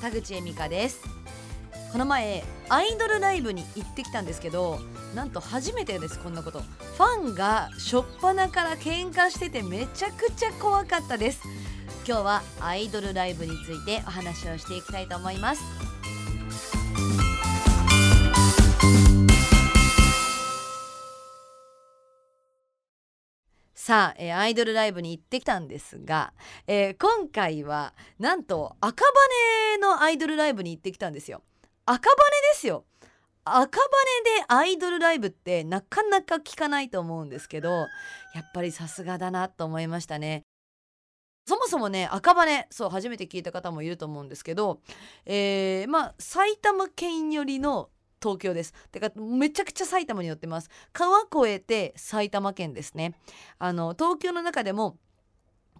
田口恵美香です。この前アイドルライブに行ってきたんですけどなんと初めてですこんなこと。ファンが初っ端から喧嘩しててめちゃくちゃ怖かったです。今日はアイドルライブについてお話をしていきたいと思います。さあ、えー、アイドルライブに行ってきたんですが、えー、今回はなんと赤羽のアイドルライブに行ってきたんですよ。赤羽ですよ。赤羽でアイドルライブってなかなか聞かないと思うんですけどやっぱりさすがだなと思いましたね。そもそもね赤羽そう初めて聞いた方もいると思うんですけど、えー、まあ埼玉県寄りの東京です。てかめちゃくちゃ埼玉に寄ってます。川越えて埼玉県ですね。あの東京の中でも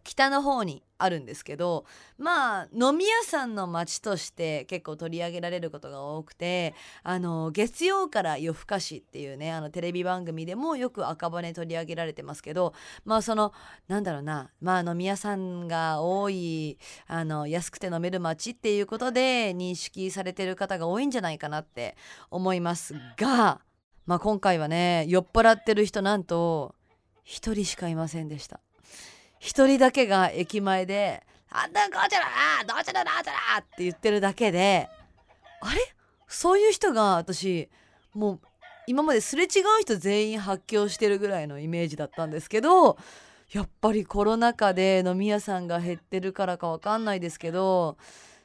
北の方にあるんですけどまあ飲み屋さんの街として結構取り上げられることが多くてあの月曜から夜更かしっていうねあのテレビ番組でもよく赤羽取り上げられてますけどまあそのなんだろうなまあ飲み屋さんが多いあの安くて飲める街っていうことで認識されてる方が多いんじゃないかなって思いますが、まあ、今回はね酔っ払ってる人なんと1人しかいませんでした。一人だけが駅前で「あんたこちらなどちらだどちら!」って言ってるだけであれ？そういう人が私もう今まですれ違う人全員発狂してるぐらいのイメージだったんですけどやっぱりコロナ禍で飲み屋さんが減ってるからかわかんないですけど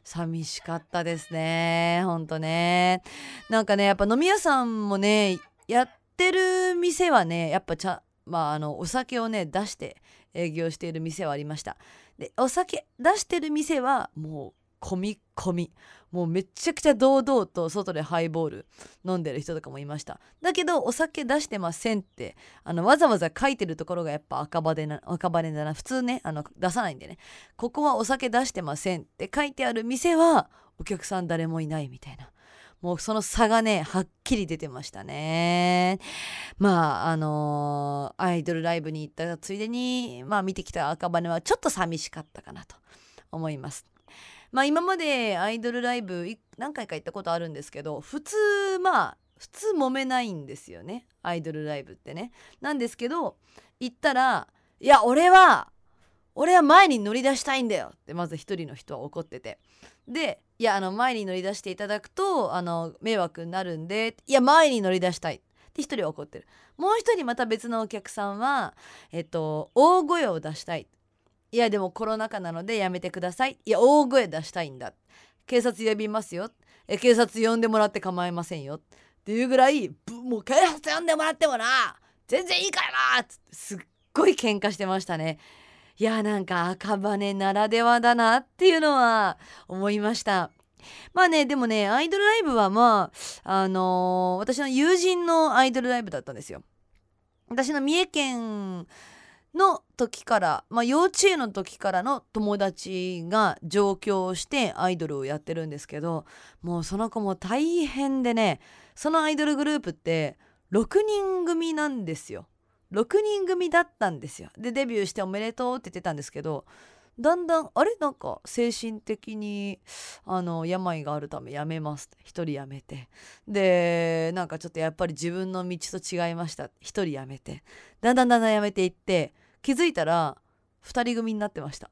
寂しかったですねほんとねなんかねやっぱ飲み屋さんもねやってる店はねやっぱちゃまああのお酒をね出して営業している店はありました。でお酒出してる店はもう込み込み。もうめちゃくちゃ堂々と外でハイボール飲んでる人とかもいました。だけどお酒出してませんってあのわざわざ書いてるところがやっぱ赤羽な赤羽だな。普通ねあの出さないんでね。ここはお酒出してませんって書いてある店はお客さん誰もいないみたいな。もうその差がねはっきり出てましたね。まああのー、アイドルライブに行ったついでにまあ見てきた赤羽はちょっと寂しかったかなと思います。まあ今までアイドルライブ何回か行ったことあるんですけど普通まあ普通揉めないんですよねアイドルライブってね。なんですけど行ったらいや俺は俺は前に乗り出したいんだよってまず一人の人は怒ってて。でいやあの前に乗り出していただくとあの迷惑になるんでいや前に乗り出したい。って一人は怒ってる。もう一人また別のお客さんはえっと大声を出したい。いやでもコロナ禍なのでやめてください。いや大声出したいんだ。警察呼びますよ。え警察呼んでもらって構いませんよ。っていうぐらいもう警察呼んでもらってもな。全然いいからな。っってすっごい喧嘩してましたね。いやなんか赤羽ならではだなっていうのは思いました。まあねでもねアイドルライブはまああのー、私の友人のアイドルライブだったんですよ。私の三重県の時から、まあ、幼稚園の時からの友達が上京してアイドルをやってるんですけどもうその子も大変でねそのアイドルグループって6人組なんですよ。6人組だったんですよ。でデビューしておめでとうって言ってたんですけどだんだんあれ？なんか精神的にあの病があるためやめますって。1人やめて。でなんかちょっとやっぱり自分の道と違いました。1人やめて。だんだんだんだんやめていって気づいたら2人組になってました。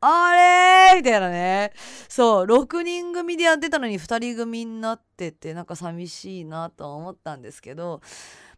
あれみたいなね。そう6人組でやってたのに2人組になっててなんか寂しいなと思ったんですけど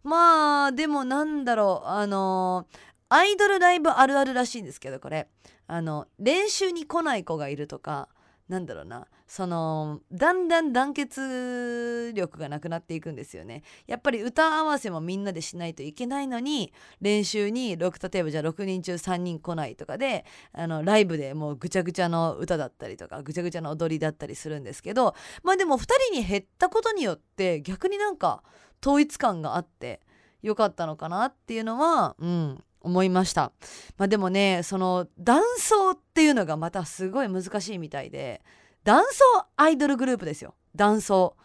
まあでもなんだろう。あのアイドルライブあるあるらしいんですけどこれ。あの練習に来ない子がいるとかなんだろうな。そのだんだん団結力がなくなっていくんですよね。やっぱり歌合わせもみんなでしないといけないのに練習に6例えばじゃあ6人中3人来ないとかであのライブでもうぐちゃぐちゃの歌だったりとかぐちゃぐちゃの踊りだったりするんですけどまあでも2人に減ったことによって逆になんか統一感があってよかったのかなっていうのはうん思いました。まあでもねその男装っていうのがまたすごい難しいみたいで男装アイドルグループですよ。男装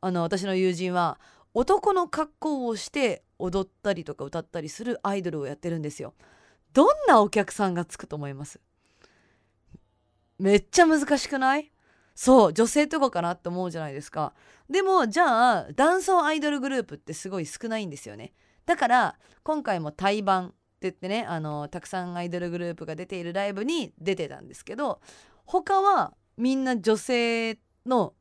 あの私の友人は男の格好をして踊ったりとか歌ったりするアイドルをやってるんですよ。どんなお客さんがつくと思います？めっちゃ難しくない？そう女性とかかなって思うじゃないですか。でもじゃあ男装アイドルグループってすごい少ないんですよね。だから今回も対バンって言ってねあのたくさんアイドルグループが出ているライブに出てたんですけど他はみんな女性の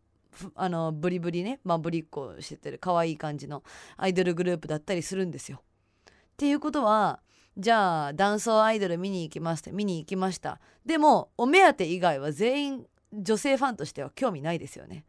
あのブリブリねまあブリっ子しててる可愛い感じのアイドルグループだったりするんですよ。っていうことはじゃあ男装アイドル見に行きますって見に行きました。でもお目当て以外は全員女性ファンとしては興味ないですよね。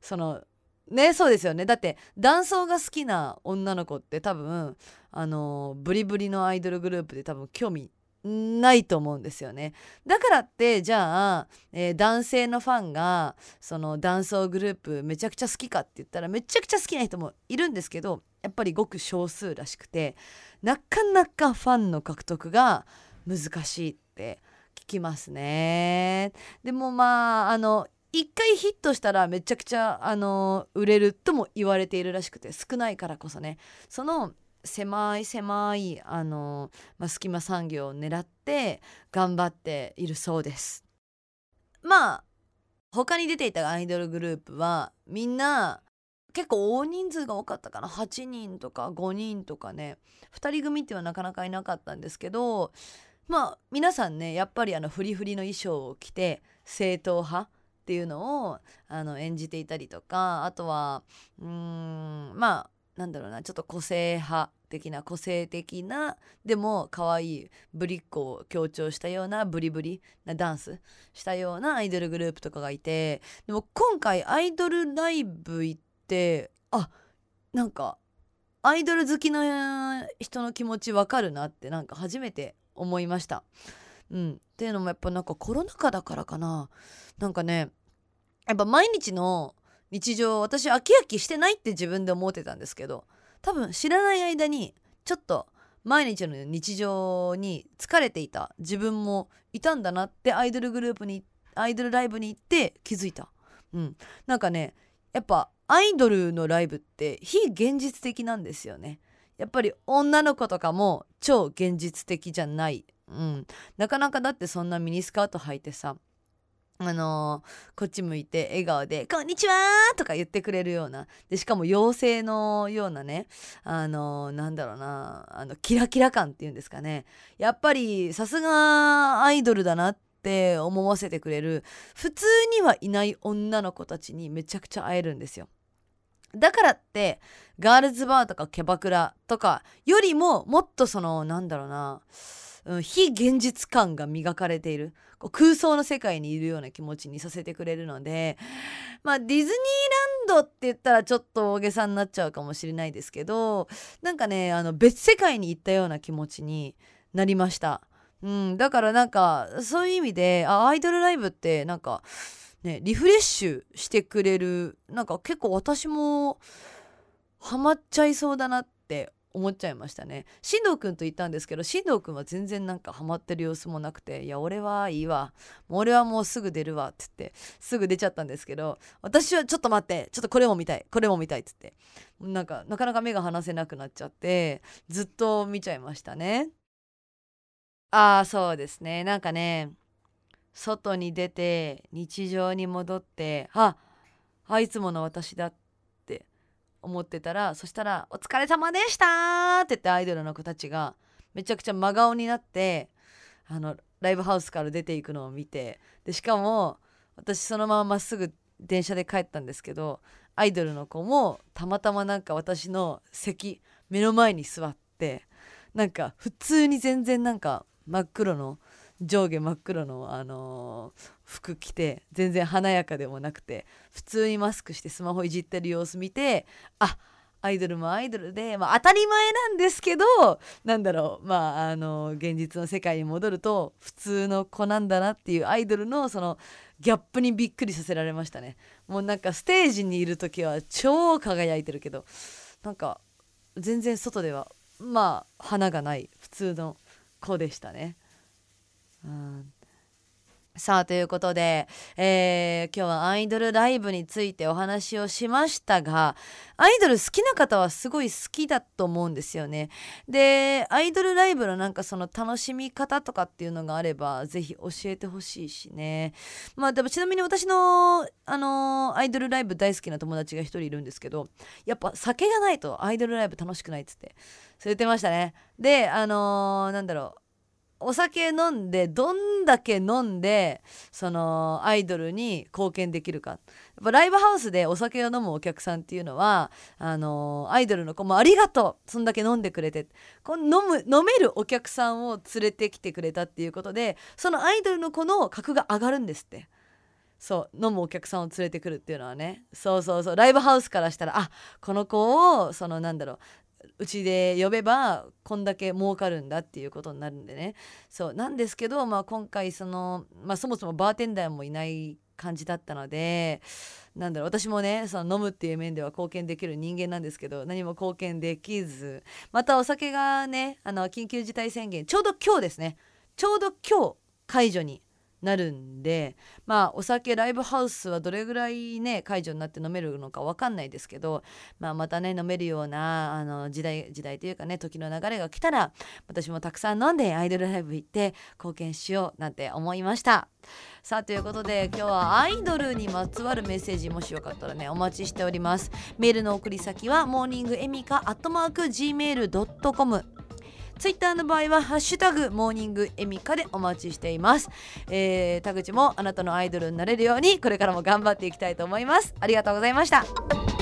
そのねそうですよねだって男装が好きな女の子って多分あのブリブリのアイドルグループで多分興味ないと思うんですよねだからってじゃあ、えー、男性のファンがその男装グループめちゃくちゃ好きかって言ったらめちゃくちゃ好きな人もいるんですけどやっぱりごく少数らしくてなかなかファンの獲得が難しいってきますね。でもまああの一回ヒットしたらめちゃくちゃあの売れるとも言われているらしくて少ないからこそね。その狭い狭いあの、まあ、隙間産業を狙って頑張っているそうです。まあ他に出ていたアイドルグループはみんな結構大人数が多かったかな。8人とか5人とかね。2人組ってはなかなかいなかったんですけどまあ皆さんねやっぱりあのフリフリの衣装を着て正統派っていうのをあの演じていたりとかあとはうーんまあなんだろうなちょっと個性派的な個性的なでも可愛いぶりっ子を強調したようなブリブリなダンスしたようなアイドルグループとかがいてでも今回アイドルライブ行ってあなんかアイドル好きの人の気持ちわかるなってなんか初めて思いました。うん、っていうのもやっぱなんかコロナ禍だからかななんかねやっぱ毎日の日常私飽き飽きしてないって自分で思ってたんですけど多分知らない間にちょっと毎日の日常に疲れていた自分もいたんだなってアイドルグループにアイドルライブに行って気づいた。うん、なんかねやっぱアイドルのライブって非現実的なんですよね。やっぱり女の子とかも超現実的じゃない。うん、なかなかだってそんなミニスカート履いてさあのー、こっち向いて笑顔で「こんにちは!」とか言ってくれるようなでしかも妖精のようなねあのー、なんだろうなあのキラキラ感っていうんですかねやっぱりさすがアイドルだなって思わせてくれる普通にはいない女の子たちにめちゃくちゃ会えるんですよ。だからってガールズバーとかキャバクラとかよりももっとそのなんだろうなうん、非現実感が磨かれている空想の世界にいるような気持ちにさせてくれるのでまあディズニーランドって言ったらちょっと大げさになっちゃうかもしれないですけどなんかねあの別世界に行ったような気持ちになりました。うん、だからなんかそういう意味であアイドルライブってなんかねリフレッシュしてくれるなんか結構私もハマっちゃいそうだなって思っちゃいましたね。進藤君と言ったんですけど進藤君は全然なんかハマってる様子もなくて「いや俺はいいわ。俺はもうすぐ出るわ」って言ってすぐ出ちゃったんですけど私はちょっと待ってちょっとこれも見たいこれも見たいっつってなんかなかなか目が離せなくなっちゃってずっと見ちゃいましたね。ああそうですね。なんかね外に出て日常に戻ってああいつもの私だって思ってたらそしたら「お疲れ様でした!」って言ってアイドルの子たちがめちゃくちゃ真顔になってあのライブハウスから出ていくのを見てでしかも私そのまままっすぐ電車で帰ったんですけどアイドルの子もたまたまなんか私の席目の前に座ってなんか普通に全然なんか真っ黒の上下真っ黒の、あのー、服着て全然華やかでもなくて普通にマスクしてスマホいじってる様子見てあアイドルもアイドルで、まあ、当たり前なんですけどなんだろうまああの現実の世界に戻ると普通の子なんだなっていうアイドルのそのギャップにびっくりさせられましたねもうなんかステージにいる時は超輝いてるけどなんか全然外ではまあ花がない普通の子でしたね。うんさあということで、えー今日はアイドルライブについてお話をしましたがアイドル好きな方はすごい好きだと思うんですよね。でアイドルライブのなんかその楽しみ方とかっていうのがあればぜひ教えてほしいしね。まあでもちなみに私の、あのーアイドルライブ大好きな友達が一人いるんですけどやっぱ酒がないとアイドルライブ楽しくないっつってそう言ってましたね。であのーなんだろうお酒飲んでどんだけ飲んでそのアイドルに貢献できるか。やっぱライブハウスでお酒を飲むお客さんっていうのはあのアイドルの子もありがとうそんだけ飲んでくれて。この飲む飲めるお客さんを連れてきてくれたっていうことでそのアイドルの子の格が上がるんですって。そう飲むお客さんを連れてくるっていうのはね。そうそうそうライブハウスからしたらあこの子をそのなんだろううちで呼べばこんだけ儲かるんだっていうことになるんでね。そうなんですけど、まあ、今回その、まあ、そもそもバーテンダーもいない感じだったのでなんだろう私もねその飲むっていう面では貢献できる人間なんですけど何も貢献できずまたお酒がねあの緊急事態宣言ちょうど今日ですね。ちょうど今日解除になるんでまあお酒ライブハウスはどれぐらいね解除になって飲めるのか分かんないですけど、まあ、またね飲めるようなあの時代時代というかね時の流れが来たら私もたくさん飲んでアイドルライブ行って貢献しようなんて思いました。さあということで今日はアイドルにまつわるメッセージもしよかったらねお待ちしております。メールの送り先はモーニングエミカアットマーク Gmail.com ツイッターの場合は「ハッシュタグモーニングエミカ」でお待ちしています、えー、田口もあなたのアイドルになれるようにこれからも頑張っていきたいと思います。ありがとうございました。